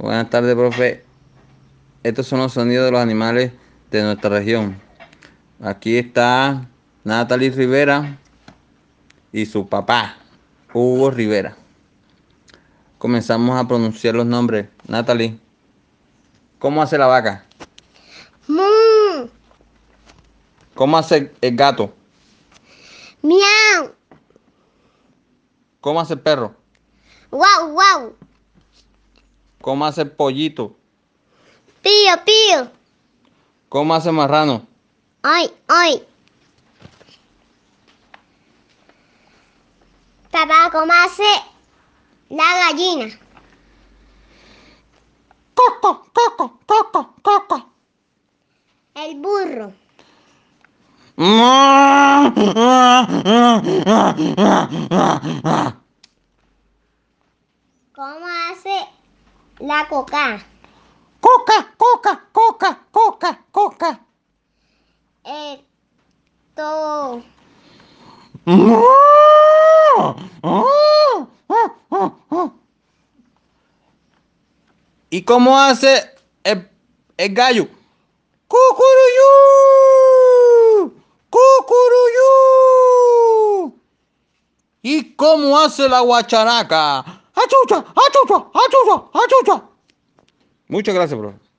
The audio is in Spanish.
Buenas tardes, profe. Estos son los sonidos de los animales de nuestra región. Aquí está Natalie Rivera y su papá, Hugo Rivera. Comenzamos a pronunciar los nombres. Natalie, ¿cómo hace la vaca? Mu, ¿Cómo hace el gato? miau, ¿Cómo hace el perro? guau, guau, ¿Cómo hace el pollito? pío, pío, ¿Cómo hace marrano? ay, ay. Papá, ¿cómo hace la gallina? Coco, coco, coco, coco. El burro. ¿Cómo hace la coca? Coca, coca, coca, coca, coca. Esto. ¿Y cómo hace el, el gallo? ¡Cucuruyú! ¡Cucuruyú! ¿Y cómo hace la guacharaca? ¡Achucha! ¡Achucha! ¡Achucha! ¡Achucha! Muchas gracias, profe.